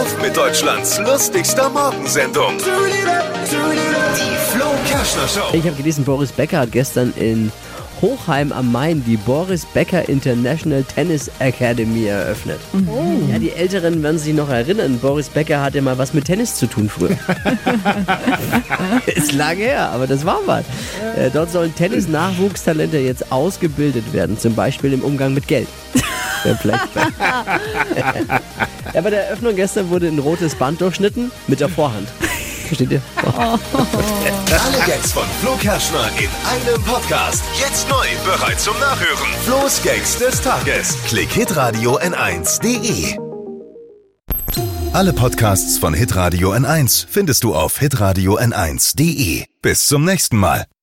Auf mit Deutschlands lustigster Morgensendung. Die Flo Kerschner Show. Ich habe gelesen, Boris Becker hat gestern in Hochheim am Main die Boris Becker International Tennis Academy eröffnet. Ja, die Älteren werden sich noch erinnern. Boris Becker hatte mal was mit Tennis zu tun früher. Ist lange her, aber das war was. Äh, dort sollen Tennis-Nachwuchstalente jetzt ausgebildet werden, zum Beispiel im Umgang mit Geld. Ja, vielleicht. ja, bei der Eröffnung gestern wurde ein rotes Band durchschnitten mit der Vorhand. Versteht ihr? Alle Gags von Flo Kerschner in einem Podcast. Jetzt neu, bereit zum Nachhören. Flo's Gags des Tages. Klick Hitradio N1.de. Alle Podcasts von Hitradio N1 findest du auf hitradio N1.de. Bis zum nächsten Mal.